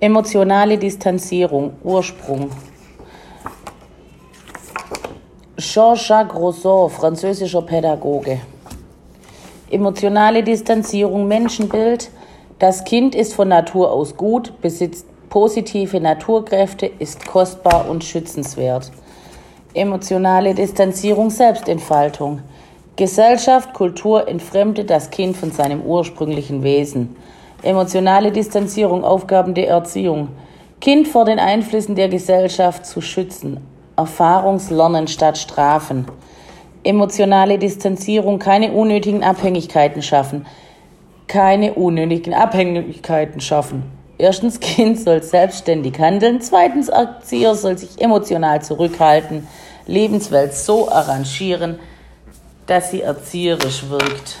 Emotionale Distanzierung, Ursprung. Jean-Jacques Rousseau, französischer Pädagoge. Emotionale Distanzierung, Menschenbild. Das Kind ist von Natur aus gut, besitzt positive Naturkräfte, ist kostbar und schützenswert. Emotionale Distanzierung, Selbstentfaltung. Gesellschaft, Kultur entfremdet das Kind von seinem ursprünglichen Wesen. Emotionale Distanzierung, Aufgaben der Erziehung. Kind vor den Einflüssen der Gesellschaft zu schützen. Erfahrungslernen statt Strafen. Emotionale Distanzierung, keine unnötigen Abhängigkeiten schaffen. Keine unnötigen Abhängigkeiten schaffen. Erstens, Kind soll selbstständig handeln. Zweitens, Erzieher soll sich emotional zurückhalten, Lebenswelt so arrangieren, dass sie erzieherisch wirkt.